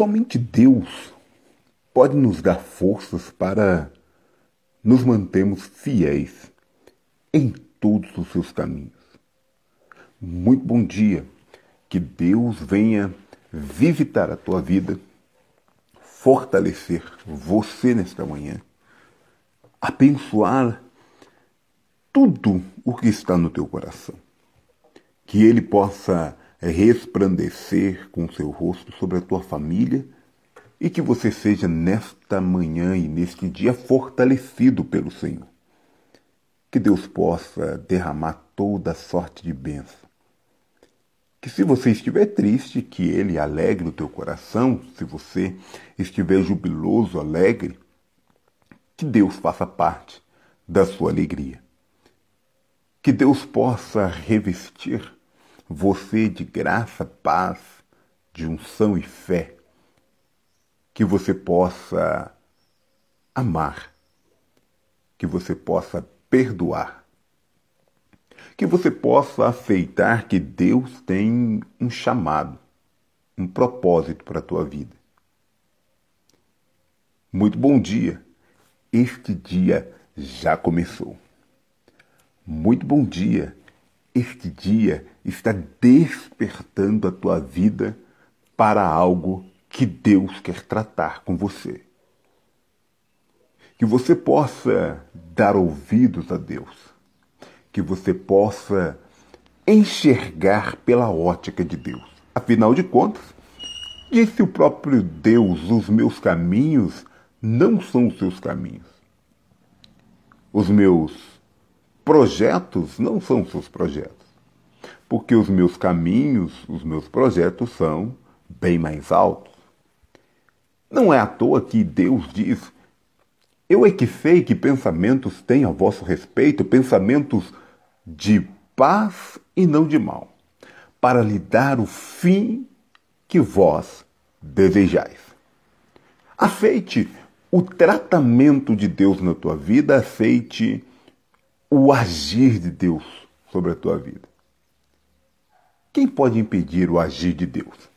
Somente Deus pode nos dar forças para nos mantermos fiéis em todos os seus caminhos. Muito bom dia. Que Deus venha visitar a tua vida, fortalecer você nesta manhã, abençoar tudo o que está no teu coração. Que Ele possa resplandecer com seu rosto sobre a tua família e que você seja nesta manhã e neste dia fortalecido pelo Senhor. Que Deus possa derramar toda sorte de bênção. Que se você estiver triste, que Ele alegre o teu coração. Se você estiver jubiloso, alegre, que Deus faça parte da sua alegria. Que Deus possa revestir você de graça, paz, de unção e fé que você possa amar, que você possa perdoar, que você possa aceitar que Deus tem um chamado, um propósito para a tua vida. Muito bom dia. Este dia já começou. Muito bom dia. Este dia está despertando a tua vida para algo que Deus quer tratar com você. Que você possa dar ouvidos a Deus. Que você possa enxergar pela ótica de Deus. Afinal de contas, disse o próprio Deus: os meus caminhos não são os seus caminhos. Os meus projetos não são seus projetos. Porque os meus caminhos, os meus projetos são bem mais altos. Não é à toa que Deus diz: Eu é que sei que pensamentos têm a vosso respeito, pensamentos de paz e não de mal, para lhe dar o fim que vós desejais. Aceite o tratamento de Deus na tua vida, aceite o agir de Deus sobre a tua vida. Quem pode impedir o agir de Deus?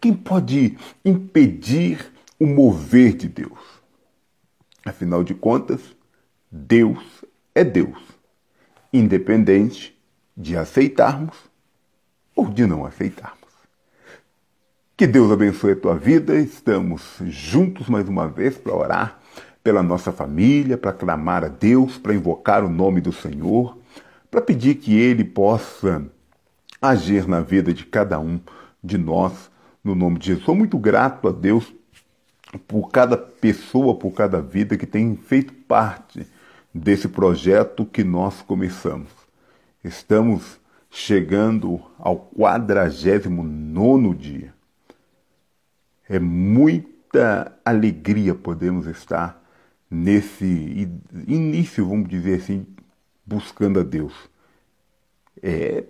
Quem pode impedir o mover de Deus? Afinal de contas, Deus é Deus, independente de aceitarmos ou de não aceitarmos. Que Deus abençoe a tua vida. Estamos juntos mais uma vez para orar pela nossa família, para clamar a Deus, para invocar o nome do Senhor, para pedir que Ele possa agir na vida de cada um de nós no nome de Jesus. Sou muito grato a Deus por cada pessoa, por cada vida que tem feito parte desse projeto que nós começamos. Estamos chegando ao 49 dia. É muita alegria podemos estar nesse início, vamos dizer assim, buscando a Deus. É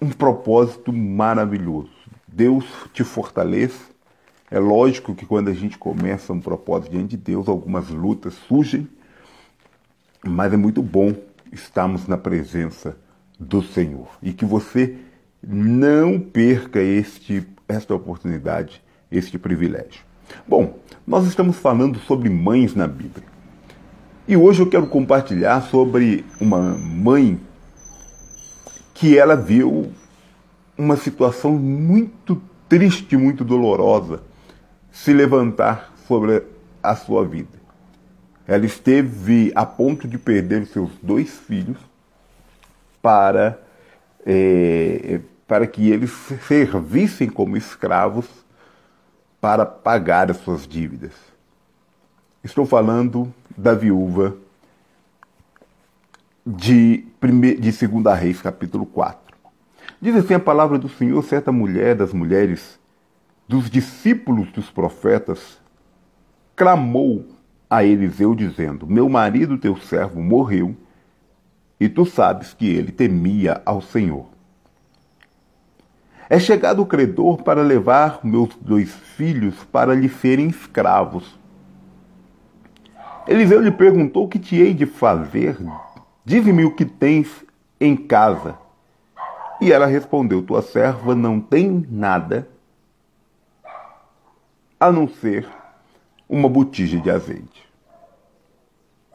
um propósito maravilhoso. Deus te fortaleça. É lógico que quando a gente começa um propósito diante de Deus, algumas lutas surgem, mas é muito bom estarmos na presença do Senhor e que você não perca este, esta oportunidade, este privilégio. Bom, nós estamos falando sobre mães na Bíblia. E hoje eu quero compartilhar sobre uma mãe que ela viu uma situação muito triste, muito dolorosa se levantar sobre a sua vida. Ela esteve a ponto de perder seus dois filhos para, é, para que eles servissem como escravos para pagar as suas dívidas. Estou falando da viúva de, de 2 Reis, capítulo 4. Diz assim a palavra do Senhor: certa mulher das mulheres dos discípulos dos profetas clamou a Eliseu, dizendo: Meu marido, teu servo, morreu, e tu sabes que ele temia ao Senhor. É chegado o credor para levar meus dois filhos para lhe serem escravos. Eliseu lhe perguntou: que te hei de fazer? Dize-me o que tens em casa. E ela respondeu: Tua serva não tem nada a não ser uma botija de azeite.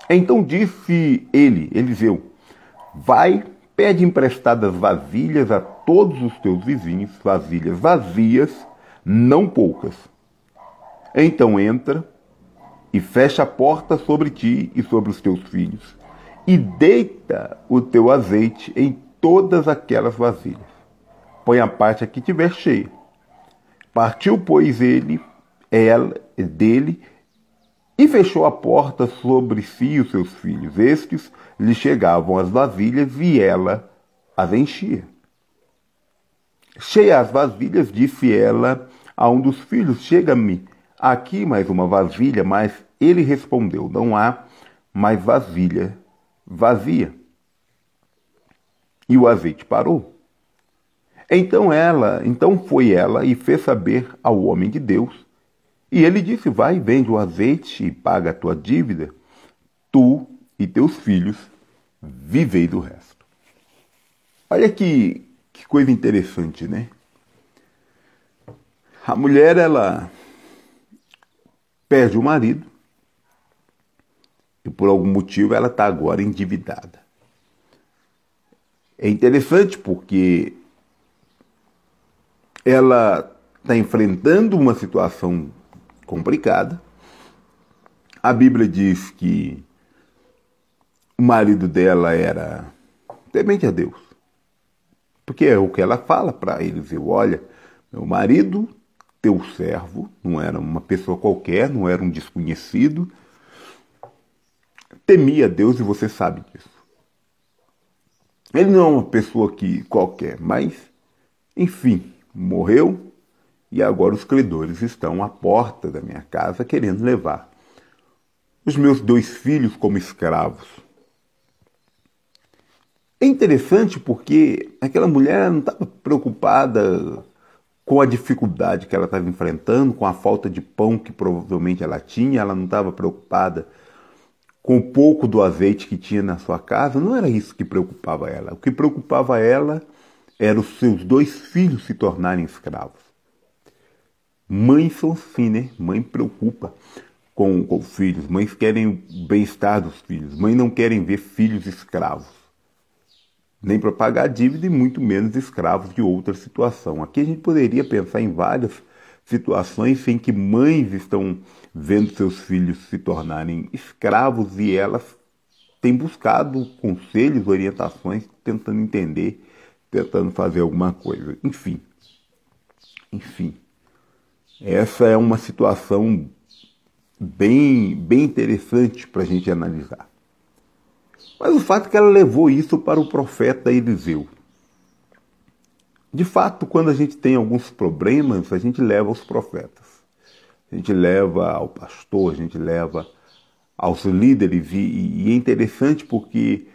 Então disse ele, Eliseu: Vai, pede emprestadas vasilhas a todos os teus vizinhos, vasilhas vazias, não poucas. Então entra e fecha a porta sobre ti e sobre os teus filhos, e deita o teu azeite em todas aquelas vasilhas. Põe a parte a que tiver cheia. Partiu, pois, ele, ela, dele, e fechou a porta sobre si e os seus filhos. Estes lhe chegavam as vasilhas e ela as enchia. Cheia as vasilhas, disse ela a um dos filhos: Chega-me aqui mais uma vasilha, mas ele respondeu: Não há mais vasilha vazia. E o azeite parou. Então ela, então foi ela e fez saber ao homem de Deus. E ele disse: Vai, vende o azeite e paga a tua dívida. Tu e teus filhos vivei do resto. Olha que, que coisa interessante, né? A mulher, ela perde o marido e por algum motivo ela está agora endividada. É interessante porque ela está enfrentando uma situação complicada. A Bíblia diz que o marido dela era temente a Deus. Porque é o que ela fala para eles. Eu, olha, meu marido, teu servo, não era uma pessoa qualquer, não era um desconhecido, temia Deus e você sabe disso. Ele não é uma pessoa que qualquer, mas, enfim, morreu e agora os credores estão à porta da minha casa querendo levar os meus dois filhos como escravos. É interessante porque aquela mulher não estava preocupada com a dificuldade que ela estava enfrentando, com a falta de pão que provavelmente ela tinha, ela não estava preocupada com o pouco do azeite que tinha na sua casa, não era isso que preocupava ela. O que preocupava ela era os seus dois filhos se tornarem escravos. Mães são assim, né? Mãe preocupa com, com filhos. Mães querem o bem-estar dos filhos. Mães não querem ver filhos escravos. Nem para pagar dívida e muito menos escravos de outra situação. Aqui a gente poderia pensar em várias situações em que mães estão vendo seus filhos se tornarem escravos e elas têm buscado conselhos, orientações, tentando entender tentando fazer alguma coisa. Enfim. Enfim. Essa é uma situação bem, bem interessante para a gente analisar. Mas o fato é que ela levou isso para o profeta Eliseu. De fato, quando a gente tem alguns problemas, a gente leva aos profetas. A gente leva ao pastor, a gente leva aos líderes. E, e é interessante porque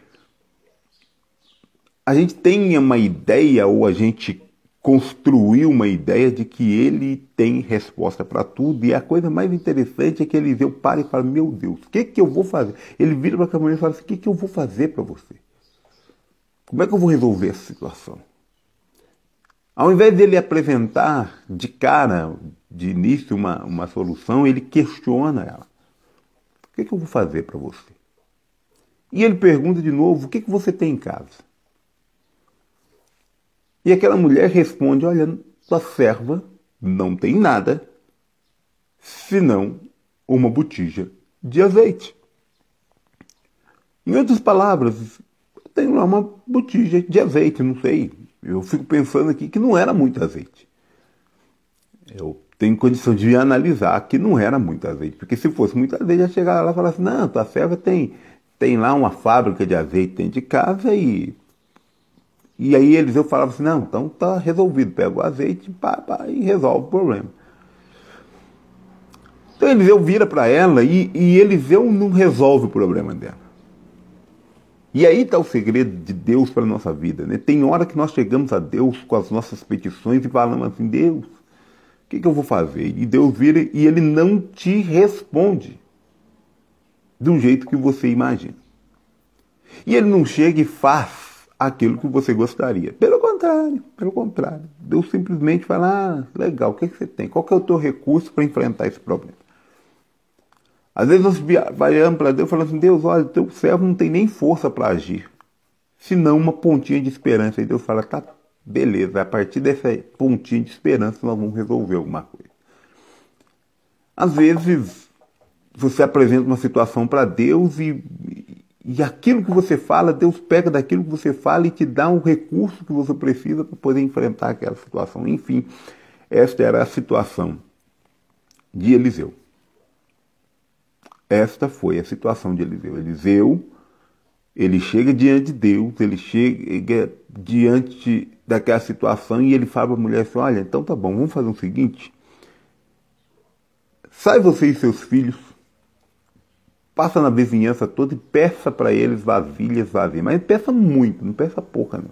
a gente tem uma ideia ou a gente construiu uma ideia de que ele tem resposta para tudo e a coisa mais interessante é que Eliseu para e fala, meu Deus, o que, que eu vou fazer? Ele vira para a mulher e fala assim, o que, que eu vou fazer para você? Como é que eu vou resolver essa situação? Ao invés dele apresentar de cara, de início, uma, uma solução, ele questiona ela. O que, que eu vou fazer para você? E ele pergunta de novo, o que, que você tem em casa? E aquela mulher responde: Olha, tua serva não tem nada senão uma botija de azeite. Em outras palavras, tem lá uma botija de azeite, não sei. Eu fico pensando aqui que não era muito azeite. Eu tenho condição de analisar que não era muito azeite, porque se fosse muito azeite, já chegava lá e falava assim: não, tua serva tem, tem lá uma fábrica de azeite dentro de casa e e aí Eliseu falava assim, não, então tá resolvido, pega o azeite pá, pá, e resolve o problema. Então Eliseu vira para ela e, e Eliseu não resolve o problema dela. E aí está o segredo de Deus para a nossa vida. Né? Tem hora que nós chegamos a Deus com as nossas petições e falamos assim, Deus, o que, que eu vou fazer? E Deus vira e ele não te responde de um jeito que você imagina. E ele não chega e faz aquilo que você gostaria. Pelo contrário, pelo contrário. Deus simplesmente fala, ah, legal, o que, que você tem? Qual que é o teu recurso para enfrentar esse problema? Às vezes nós olhamos para Deus falamos assim, Deus, olha, teu servo não tem nem força para agir. Senão uma pontinha de esperança. E Deus fala, tá, beleza, a partir dessa pontinha de esperança nós vamos resolver alguma coisa. Às vezes você apresenta uma situação para Deus e, e aquilo que você fala, Deus pega daquilo que você fala e te dá um recurso que você precisa para poder enfrentar aquela situação. Enfim, esta era a situação de Eliseu. Esta foi a situação de Eliseu. Eliseu, ele chega diante de Deus, ele chega diante daquela situação e ele fala para a mulher assim: Olha, então tá bom, vamos fazer o seguinte. Sai você e seus filhos passa na vizinhança toda e peça para eles vasilhas vazias. Mas peça muito, não peça pouca não.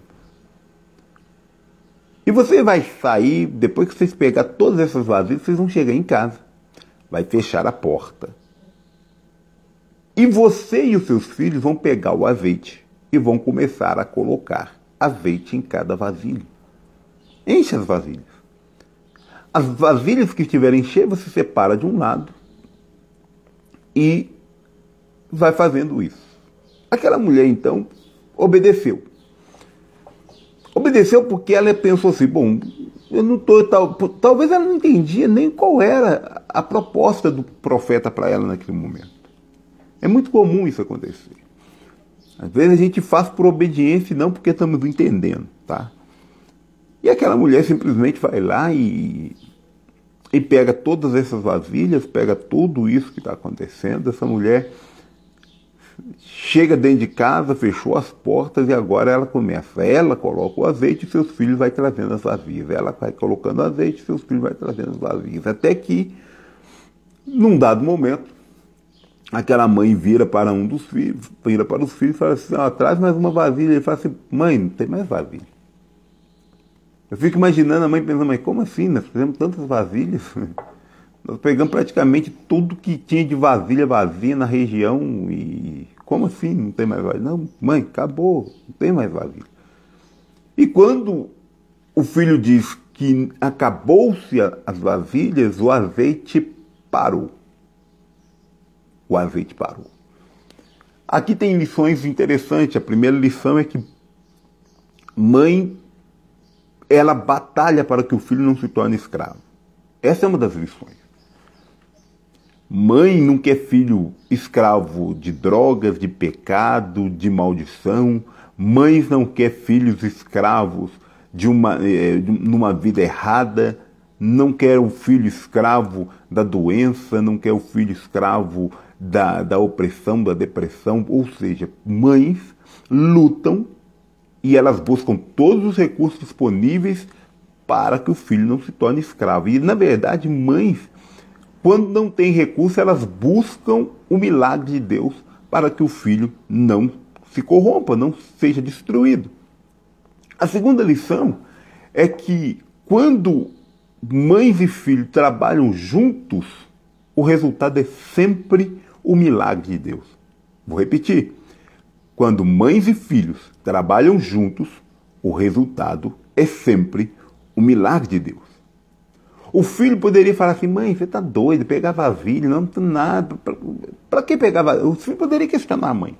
E você vai sair, depois que vocês pegar todas essas vasilhas, vocês vão chegar em casa. Vai fechar a porta. E você e os seus filhos vão pegar o azeite e vão começar a colocar azeite em cada vasilha. Enche as vasilhas. As vasilhas que estiverem cheias, você separa de um lado e vai fazendo isso. Aquela mulher, então, obedeceu. Obedeceu porque ela pensou assim, bom, eu não tô tal, talvez ela não entendia nem qual era a proposta do profeta para ela naquele momento. É muito comum isso acontecer. Às vezes a gente faz por obediência e não porque estamos entendendo, tá? E aquela mulher simplesmente vai lá e, e pega todas essas vasilhas, pega tudo isso que está acontecendo. Essa mulher chega dentro de casa, fechou as portas e agora ela começa. Ela coloca o azeite e seus filhos vai trazendo as vasilhas. Ela vai colocando azeite e seus filhos vai trazendo as vasilhas. Até que, num dado momento, aquela mãe vira para um dos filhos, vira para os filhos e fala assim, ah, traz mais uma vasilha. Ele fala assim, mãe, não tem mais vasilha. Eu fico imaginando a mãe pensando, mas como assim? Nós fizemos tantas vasilhas. Nós pegamos praticamente tudo que tinha de vasilha vazia na região e como assim não tem mais vasilha? Não, mãe, acabou, não tem mais vasilha. E quando o filho diz que acabou-se as vasilhas, o azeite parou. O azeite parou. Aqui tem lições interessantes. A primeira lição é que mãe ela batalha para que o filho não se torne escravo. Essa é uma das lições. Mãe não quer filho escravo de drogas, de pecado, de maldição. Mães não quer filhos escravos de uma, é, de uma vida errada. Não quer o filho escravo da doença, não quer o filho escravo da, da opressão, da depressão. Ou seja, mães lutam e elas buscam todos os recursos disponíveis para que o filho não se torne escravo. E, na verdade, mães quando não tem recurso, elas buscam o milagre de Deus para que o filho não se corrompa, não seja destruído. A segunda lição é que quando mães e filhos trabalham juntos, o resultado é sempre o milagre de Deus. Vou repetir. Quando mães e filhos trabalham juntos, o resultado é sempre o milagre de Deus. O filho poderia falar assim, mãe, você está doido, pegar vasilha, não tem nada. Para que pegar vasilha? O filho poderia questionar a mãe.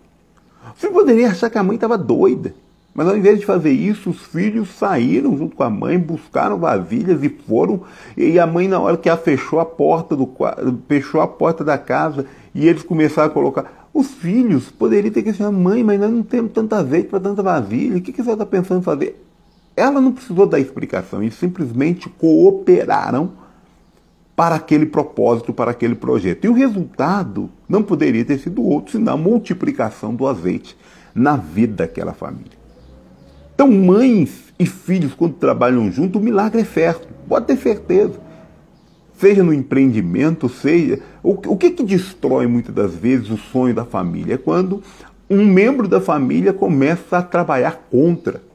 O filho poderia achar que a mãe estava doida. Mas ao invés de fazer isso, os filhos saíram junto com a mãe, buscaram vasilhas e foram. E a mãe, na hora que fechou a porta do fechou a porta da casa e eles começaram a colocar. Os filhos poderiam ter questionado, mãe, mas nós não temos tanta azeite para tanta vasilha. O que, que você está pensando em fazer? Ela não precisou dar explicação, eles simplesmente cooperaram para aquele propósito, para aquele projeto. E o resultado não poderia ter sido outro senão a multiplicação do azeite na vida daquela família. Então, mães e filhos, quando trabalham juntos, o milagre é certo, pode ter certeza. Seja no empreendimento, seja. O, o que, que destrói muitas das vezes o sonho da família? É quando um membro da família começa a trabalhar contra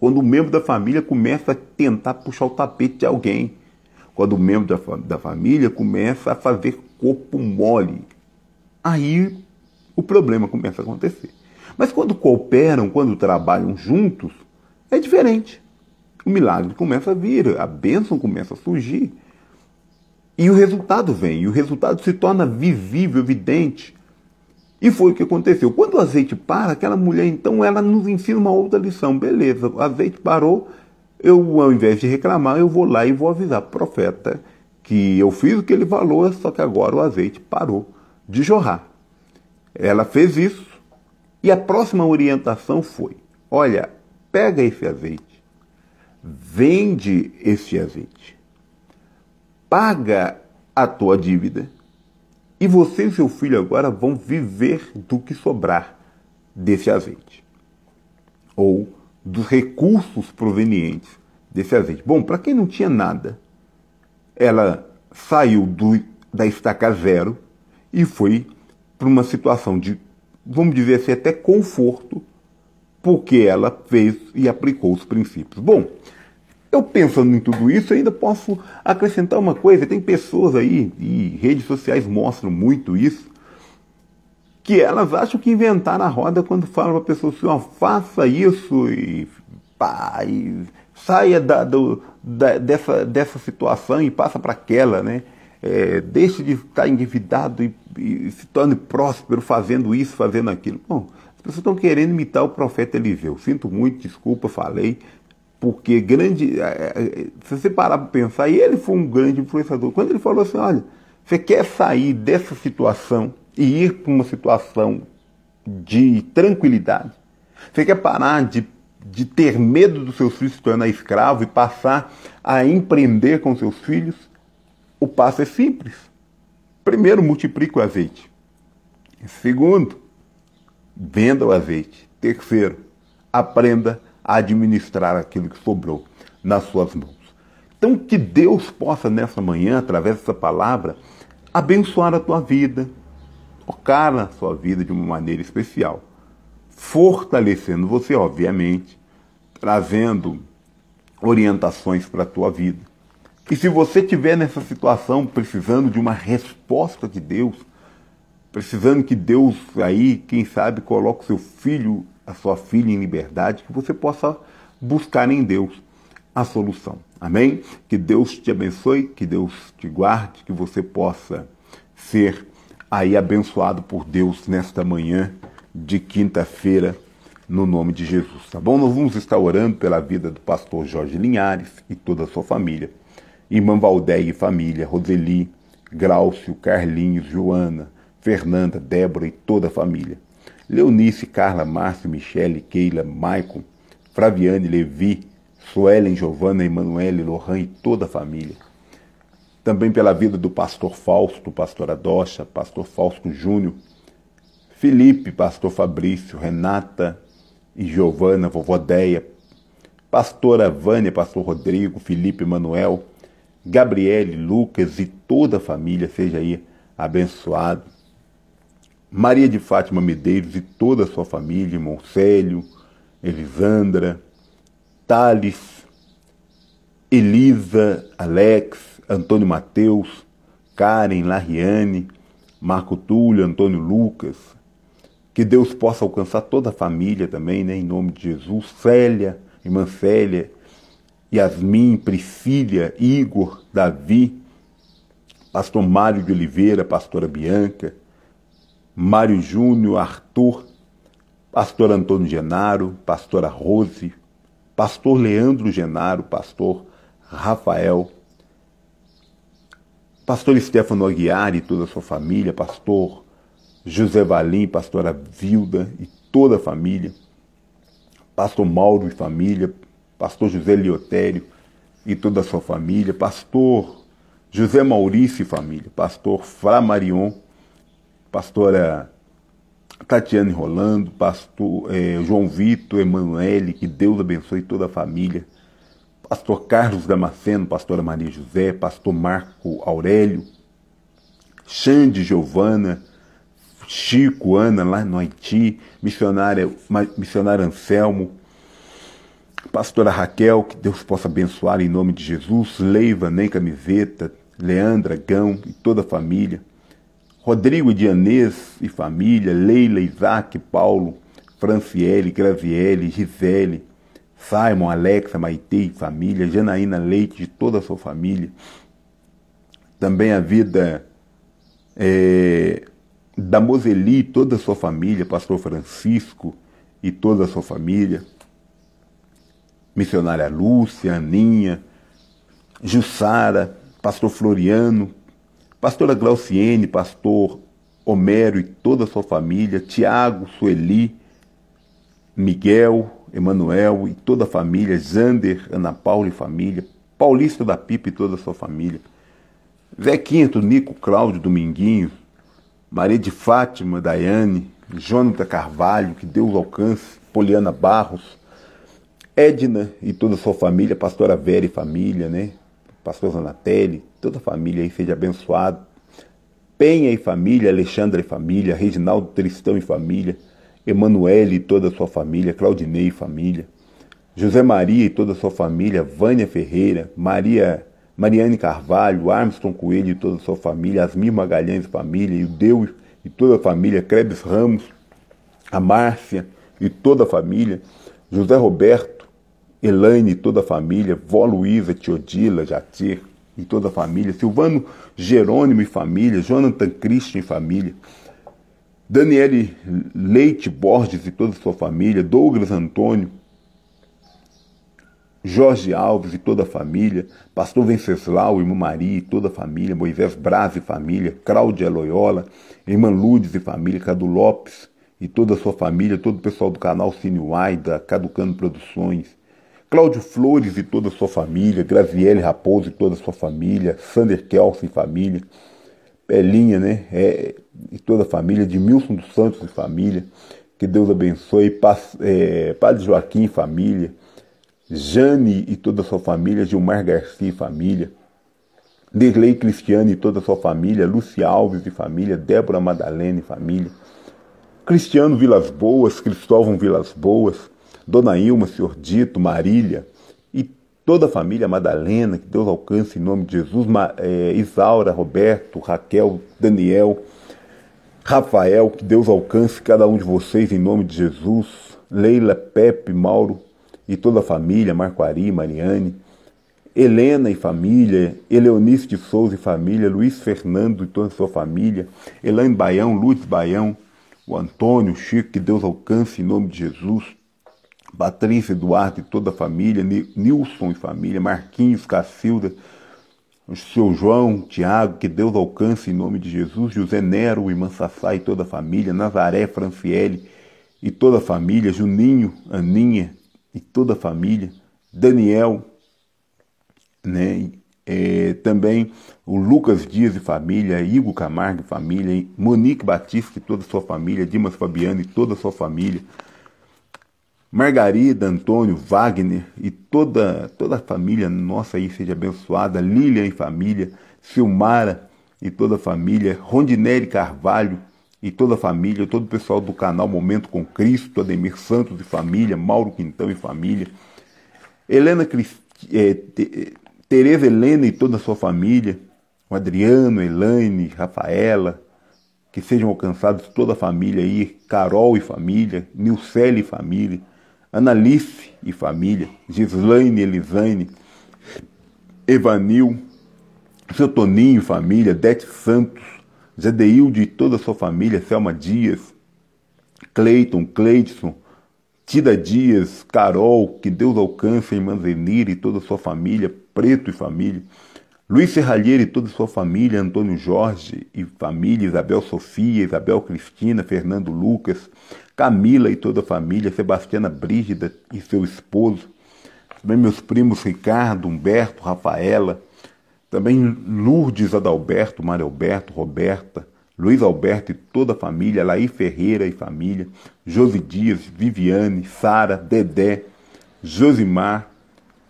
quando o membro da família começa a tentar puxar o tapete de alguém. Quando o membro da, da família começa a fazer corpo mole. Aí o problema começa a acontecer. Mas quando cooperam, quando trabalham juntos, é diferente. O milagre começa a vir, a bênção começa a surgir. E o resultado vem, e o resultado se torna visível, evidente. E foi o que aconteceu. Quando o azeite para, aquela mulher, então, ela nos ensina uma outra lição. Beleza, o azeite parou, eu, ao invés de reclamar, eu vou lá e vou avisar o profeta que eu fiz o que ele falou, só que agora o azeite parou de jorrar. Ela fez isso e a próxima orientação foi: olha, pega esse azeite, vende esse azeite, paga a tua dívida e você e seu filho agora vão viver do que sobrar desse azeite ou dos recursos provenientes desse azeite. Bom, para quem não tinha nada, ela saiu do, da estaca zero e foi para uma situação de, vamos dizer assim, até conforto, porque ela fez e aplicou os princípios. Bom, eu pensando em tudo isso, ainda posso acrescentar uma coisa. Tem pessoas aí, e redes sociais mostram muito isso, que elas acham que inventaram a roda quando falam para a pessoa assim, ó, faça isso e, pá, e saia da, do, da, dessa, dessa situação e passa para aquela, né? É, deixe de estar endividado e, e, se torne próspero fazendo isso, fazendo aquilo. Bom, as pessoas estão querendo imitar o profeta Eliseu. Sinto muito, desculpa, falei, porque grande. É, é, se você parar para pensar, e ele foi um grande influenciador. Quando ele falou assim: olha, você quer sair dessa situação e ir para uma situação de tranquilidade? Você quer parar de de ter medo dos seus filhos se tornar escravo e passar a empreender com seus filhos, o passo é simples. Primeiro, multiplique o azeite. Segundo, venda o azeite. Terceiro, aprenda a administrar aquilo que sobrou nas suas mãos. Então, que Deus possa nessa manhã, através dessa palavra, abençoar a tua vida, tocar na sua vida de uma maneira especial fortalecendo você, obviamente, trazendo orientações para a tua vida. E se você estiver nessa situação precisando de uma resposta de Deus, precisando que Deus aí, quem sabe, coloque seu filho, a sua filha em liberdade, que você possa buscar em Deus a solução. Amém? Que Deus te abençoe, que Deus te guarde, que você possa ser aí abençoado por Deus nesta manhã de quinta-feira, no nome de Jesus, tá bom? Nós vamos estar orando pela vida do pastor Jorge Linhares e toda a sua família. Irmã Valdéia e família, Roseli, Graucio, Carlinhos, Joana, Fernanda, Débora e toda a família. Leonice, Carla, Márcio, Michele, Keila, Maicon, Fraviane, Levi, Suelen, Giovana, Emanuele, Lohan e toda a família. Também pela vida do pastor Fausto, pastor Adocha, pastor Fausto Júnior, Felipe, pastor Fabrício, Renata e Giovana, vovó Deia, pastora Vânia, pastor Rodrigo, Felipe Manuel, Gabriele, Lucas e toda a família, seja aí abençoado. Maria de Fátima Medeiros e toda a sua família, Célio, Elisandra, Thales, Elisa, Alex, Antônio Mateus, Karen, Lariane, Marco Túlio, Antônio Lucas, que Deus possa alcançar toda a família também, né? Em nome de Jesus. Célia, irmã Célia, Yasmin, Priscília, Igor, Davi, pastor Mário de Oliveira, pastora Bianca, Mário Júnior, Arthur, pastor Antônio Genaro, pastora Rose, pastor Leandro Genaro, pastor Rafael, pastor Stefano Aguiar e toda a sua família, pastor José Valim, pastora Vilda e toda a família, pastor Mauro e família, pastor José Liotério e toda a sua família, pastor José Maurício e família, pastor Fra Marion, pastora Tatiane Rolando, pastor eh, João Vitor, Emanuele, que Deus abençoe toda a família, pastor Carlos Damasceno, pastora Maria José, pastor Marco Aurélio, Xande Giovana, Chico, Ana, lá no Haiti, missionária, Anselmo, pastora Raquel, que Deus possa abençoar em nome de Jesus, Leiva, Nem Camiseta, Leandra, Gão e toda a família, Rodrigo Dianês e família, Leila, Isaac, Paulo, Franciele, Graziele, Gisele, Simon, Alexa, Maitei, família, Janaína Leite, de toda a sua família. Também a vida é, da Moseli, toda a sua família, pastor Francisco e toda a sua família. Missionária Lúcia, Aninha, Jussara, pastor Floriano, pastora Glauciene, pastor Homero e toda a sua família, Tiago, Sueli, Miguel, Emanuel e toda a família, Zander, Ana Paula e família, Paulista da Pipa e toda a sua família, Zequinha, Tonico, Cláudio, Dominguinho, Maria de Fátima, Daiane, Jonathan Carvalho, que Deus alcance, Poliana Barros, Edna e toda a sua família, pastora Vera e família, né? Pastor Zanatelli, toda a família aí seja abençoado. Penha e família, Alexandra e família, Reginaldo Tristão e família, Emanuele e toda a sua família, Claudinei e família, José Maria e toda a sua família, Vânia Ferreira, Maria Mariane Carvalho, Armstrong Coelho e toda a sua família, Asmir Magalhães e família, e o Deus e toda a família, Krebs Ramos, a Márcia e toda a família, José Roberto, Elaine e toda a família, Vó Luísa, Teodila, Jatir e toda a família, Silvano Jerônimo e família, Jonathan Christian e família, Daniele Leite Borges e toda a sua família, Douglas Antônio, Jorge Alves e toda a família, Pastor Venceslau, Irmã Maria e toda a família, Moisés Braz e família, Cláudia Loyola, Irmã Ludes e família, Cadu Lopes e toda a sua família, todo o pessoal do canal Cine da Caducando Produções, Cláudio Flores e toda a sua família, Graziele Raposo e toda a sua família, Sander Kelsen e família, Pelinha, né, é, e toda a família, de Milson dos Santos e família, que Deus abençoe, é, Padre Joaquim e família, Jane e toda a sua família, Gilmar Garcia e família, Derlei Cristiane e toda a sua família, Luci Alves e família, Débora Madalena e família, Cristiano Vilas Boas, Cristóvão Vilas Boas, Dona Ilma, Senhor Dito, Marília e toda a família Madalena, que Deus alcance em nome de Jesus, é, Isaura, Roberto, Raquel, Daniel, Rafael, que Deus alcance cada um de vocês em nome de Jesus, Leila, Pepe, Mauro, e toda a família, Marco Ari, Mariane, Helena e família, Eleonice de Souza e família, Luiz Fernando e toda a sua família, Elaine Baião, Luz Baião, o Antônio, o Chico, que Deus alcance em nome de Jesus, Patrícia, Eduardo e toda a família, Nilson e família, Marquinhos, Cacilda, o seu João, Tiago, que Deus alcance em nome de Jesus, José Nero, Irmã Sassá e toda a família, Nazaré, Franciele e toda a família, Juninho, Aninha, e toda a família, Daniel, né? É, também o Lucas Dias e família, Igor Camargo e família, Monique Batista e toda a sua família, Dimas Fabiano e toda a sua família, Margarida, Antônio, Wagner e toda, toda a família nossa aí seja abençoada, Lilian e família, Silmara e toda a família, Rondinelli Carvalho, e toda a família, todo o pessoal do canal Momento com Cristo, Ademir Santos e família, Mauro Quintão e família, Helena é, Tereza Helena e toda a sua família, o Adriano, Elaine, Rafaela, que sejam alcançados toda a família aí, Carol e família, Nilcele e família, Analice e família, Gislaine, Elisane, Evanil, seu Toninho e família, Dete Santos, Zedeilde e toda a sua família, Selma Dias, Cleiton, Cleidson, Tida Dias, Carol, que Deus alcance em Manzenir e toda a sua família, Preto e família, Luiz Serralheiro e toda a sua família, Antônio Jorge e família, Isabel Sofia, Isabel Cristina, Fernando Lucas, Camila e toda a família, Sebastiana Brígida e seu esposo, também meus primos Ricardo, Humberto, Rafaela, também Lourdes Adalberto, Mário Alberto, Roberta, Luiz Alberto e toda a família, Laí Ferreira e família, Josi Dias, Viviane, Sara, Dedé, Josimar,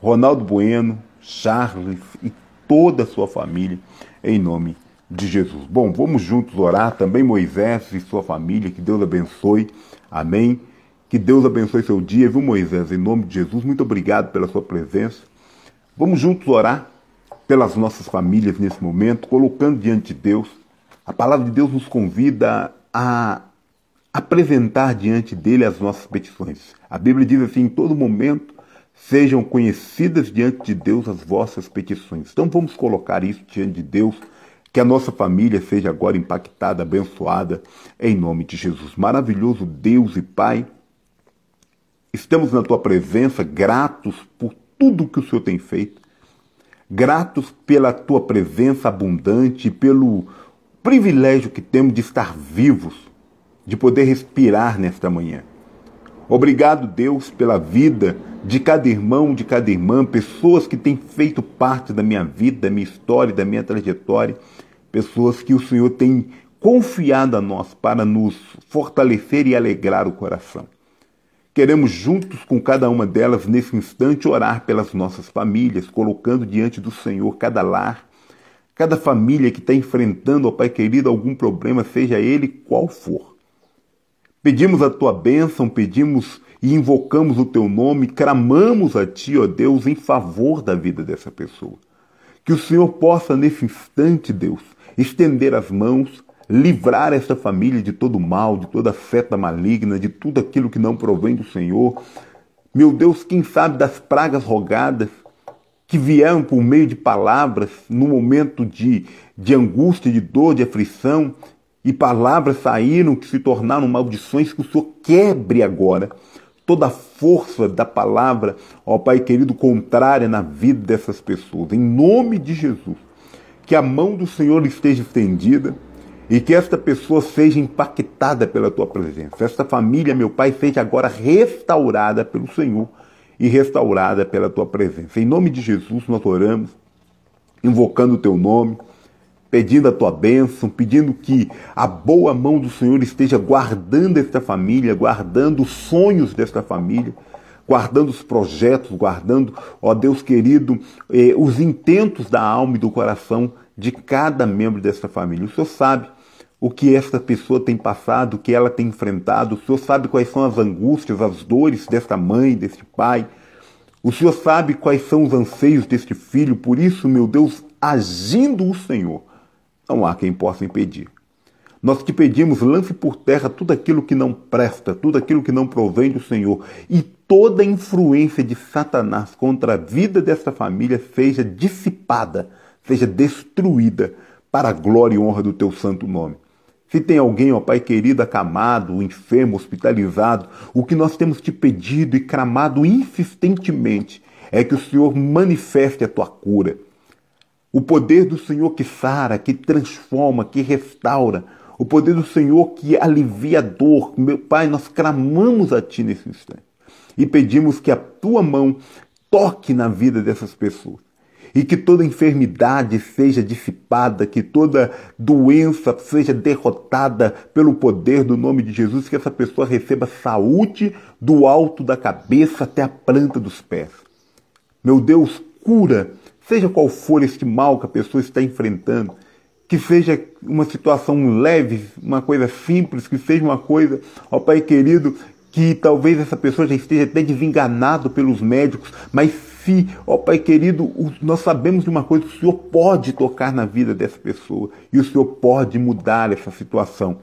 Ronaldo Bueno, Charles e toda a sua família, em nome de Jesus. Bom, vamos juntos orar também Moisés e sua família, que Deus abençoe. Amém. Que Deus abençoe seu dia, viu, Moisés? Em nome de Jesus, muito obrigado pela sua presença. Vamos juntos orar pelas nossas famílias nesse momento, colocando diante de Deus. A palavra de Deus nos convida a, apresentar diante dele as nossas petições. A Bíblia diz assim: em todo momento sejam conhecidas diante de Deus as vossas petições. Então vamos colocar isso diante de Deus, que a nossa família seja agora impactada, abençoada, em nome de Jesus. Maravilhoso Deus e Pai, estamos na tua presença, gratos por tudo que o Senhor tem feito, gratos pela tua presença abundante, pelo privilégio que temos de estar vivos, de poder respirar nesta manhã. Obrigado, Deus, pela vida de cada irmão, de cada irmã, pessoas que têm feito parte da minha vida, da minha história, da minha trajetória, pessoas que o Senhor tem confiado a nós para nos fortalecer e alegrar o coração. Queremos juntos com cada uma delas nesse instante orar pelas nossas famílias, colocando diante do Senhor cada lar, cada família que está enfrentando, ó Pai querido, algum problema, seja ele qual for. Pedimos a tua bênção, pedimos e invocamos o teu nome, clamamos a ti, ó Deus, em favor da vida dessa pessoa. Que o Senhor possa, nesse instante, Deus, estender as mãos, livrar essa família de todo mal, de toda seta maligna, de tudo aquilo que não provém do Senhor. Meu Deus, quem sabe das pragas rogadas que vieram por meio de palavras no momento de, de angústia, de dor, de aflição, e palavras saíram que se tornaram maldições que o Senhor quebre agora toda a força da palavra, ó Pai querido, contrária na vida dessas pessoas. Em nome de Jesus, que a mão do Senhor esteja estendida e que esta pessoa seja impactada pela tua presença. Esta família, meu Pai, seja agora restaurada pelo Senhor e restaurada pela tua presença. Em nome de Jesus nós oramos, invocando o teu nome, pedindo a tua bênção, pedindo que a boa mão do Senhor esteja guardando esta família, guardando os sonhos desta família, guardando os projetos, guardando, ó Deus querido, eh, os intentos da alma e do coração de cada membro desta família. O Senhor sabe o que esta pessoa tem passado, o que ela tem enfrentado. O Senhor sabe quais são as angústias, as dores desta mãe, deste pai. O Senhor sabe quais são os anseios deste filho. Por isso, meu Deus, agindo o Senhor, não há quem possa impedir. Nós te pedimos, lance por terra tudo aquilo que não presta, tudo aquilo que não provém do Senhor. E toda influência de Satanás contra a vida desta família seja dissipada, seja destruída para a glória e honra do teu santo nome. Se tem alguém, ó Pai querido, acamado, enfermo, hospitalizado, o que nós temos te pedido e clamado insistentemente é que o Senhor manifeste a tua cura. O poder do Senhor que sara, que transforma, que restaura. O poder do Senhor que alivia a dor. Meu Pai, nós clamamos a Ti nesse instante e pedimos que a Tua mão toque na vida dessas pessoas e que toda enfermidade seja dissipada, que toda doença seja derrotada pelo poder do nome de Jesus, que essa pessoa receba saúde do alto da cabeça até a planta dos pés. Meu Deus, cura, seja qual for este mal que a pessoa está enfrentando, que seja uma situação leve, uma coisa simples, que seja uma coisa, ó Pai querido, que talvez essa pessoa já esteja até desenganado pelos médicos, mas se, ó Pai querido, nós sabemos de uma coisa, o Senhor pode tocar na vida dessa pessoa e o Senhor pode mudar essa situação.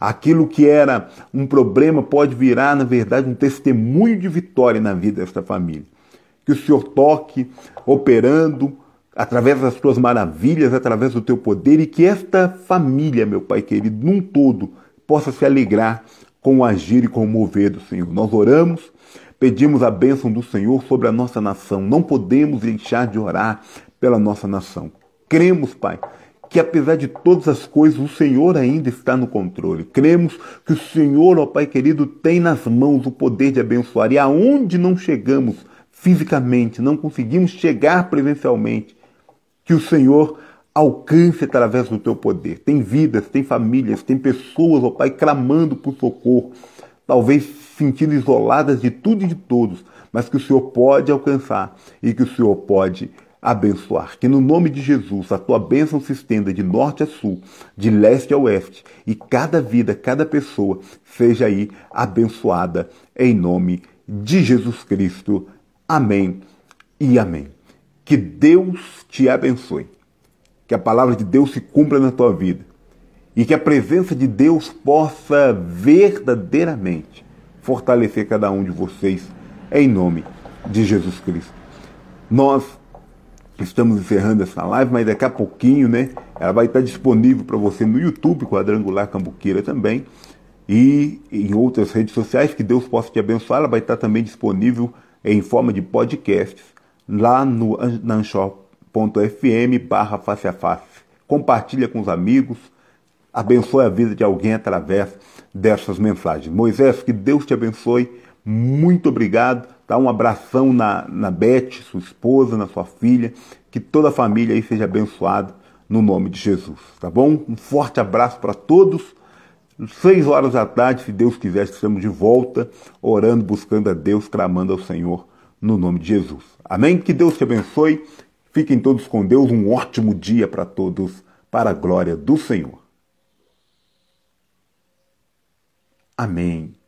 Aquilo que era um problema pode virar, na verdade, um testemunho de vitória na vida desta família. Que o Senhor toque, operando, através das tuas maravilhas, através do teu poder, e que esta família, meu Pai querido, num todo, possa se alegrar com o agir e com o mover do Senhor. Nós oramos, pedimos a bênção do Senhor sobre a nossa nação. Não podemos deixar de orar pela nossa nação. Cremos, Pai, que apesar de todas as coisas, o Senhor ainda está no controle. Cremos que o Senhor, ó Pai querido, tem nas mãos o poder de abençoar. E aonde não chegamos fisicamente, não conseguimos chegar presencialmente, que o Senhor alcance através do teu poder. Tem vidas, tem famílias, tem pessoas, ó Pai, clamando por socorro, talvez sentindo isoladas de tudo e de todos, mas que o Senhor pode alcançar e que o Senhor pode abençoar. Que no nome de Jesus a tua bênção se estenda de norte a sul, de leste a oeste, e cada vida, cada pessoa seja aí abençoada em nome de Jesus Cristo. Amém e amém. Que Deus te abençoe que a palavra de Deus se cumpra na tua vida e que a presença de Deus possa verdadeiramente fortalecer cada um de vocês em nome de Jesus Cristo. Nós estamos encerrando essa live, mas daqui a pouquinho, né, ela vai estar disponível para você no YouTube, Quadrangular Cambuqueira também, e em outras redes sociais, que Deus possa te abençoar, ela vai estar também disponível em forma de podcasts lá no anchor.fm barra face a face. Compartilha com os amigos, abençoe a vida de alguém através dessas mensagens. Moisés, que Deus te abençoe. Muito obrigado. Dá um abração na, na Beth, sua esposa, na sua filha. Que toda a família aí seja abençoada no nome de Jesus. Tá bom? Um forte abraço para todos. Seis horas da tarde, se Deus quiser, estamos de volta, orando, buscando a Deus, clamando ao Senhor no nome de Jesus. Amém? Que Deus te abençoe. Fiquem todos com Deus. Um ótimo dia para todos, para a glória do Senhor. Amém.